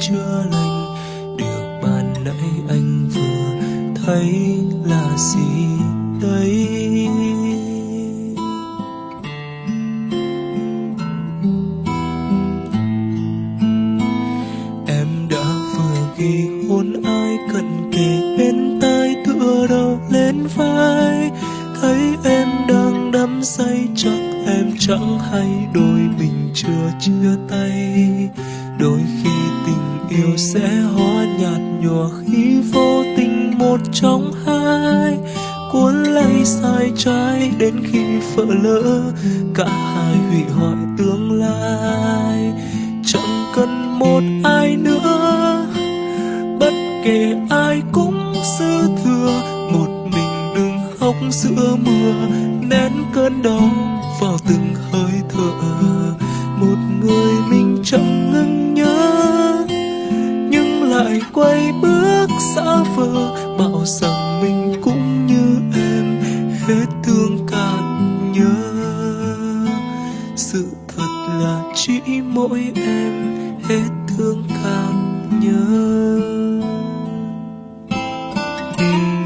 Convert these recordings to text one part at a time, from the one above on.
chưa lành Điều ban nãy anh vừa thấy là gì đây? Em đã vừa ghi hôn ai cần kề bên tai, tựa đầu lên vai. Thấy em đang đắm say, chắc em chẳng hay đôi mình chưa chia tay. Đôi khi điều sẽ hóa nhạt nhòa khi vô tình một trong hai cuốn lấy sai trái đến khi vỡ lỡ. Cả hai hủy hoại tương lai, chẳng cần một ai nữa. Bất kể ai cũng dư thừa, một mình đừng khóc giữa mưa. Nén cơn đau vào từng hơi thở, một người xa bảo rằng mình cũng như em hết thương cạn nhớ. Sự thật là chỉ mỗi em hết thương cạn nhớ. Em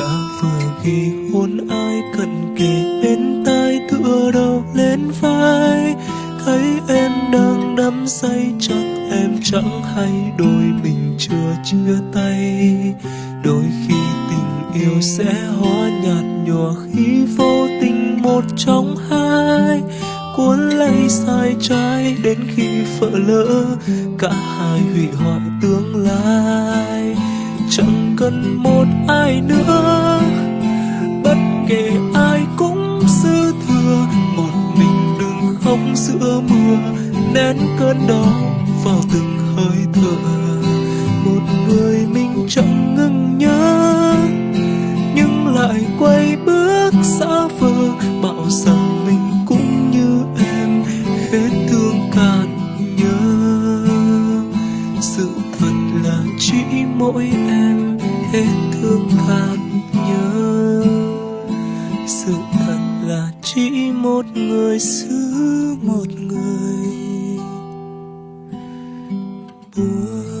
đã vừa ghi hôn ai cần kề bên tai, tựa đầu lên vai. Thấy em đang đắm say chắc em chẳng hay đôi mình chưa chia tay. Đôi khi tình yêu sẽ hóa nhạt nhòa khi vô tình một trong hai. Cuốn lấy sai trái đến khi vỡ lỡ, cả hai hủy hoại tương lai. Chẳng cần một ai nữa. Bất kể ai cũng dư thừa, một mình đừng khóc giữa mưa. Nén cơn đau vào từng hơi thở. Một người mình chẳng ngừng nhớ, nhưng lại quay bước xa vờ. Bảo rằng mình cũng như em, hết thương cạn nhớ. Sự thật là chỉ mỗi em hết thương khát nhớ. Sự thật là chỉ một người xứ một người. Bước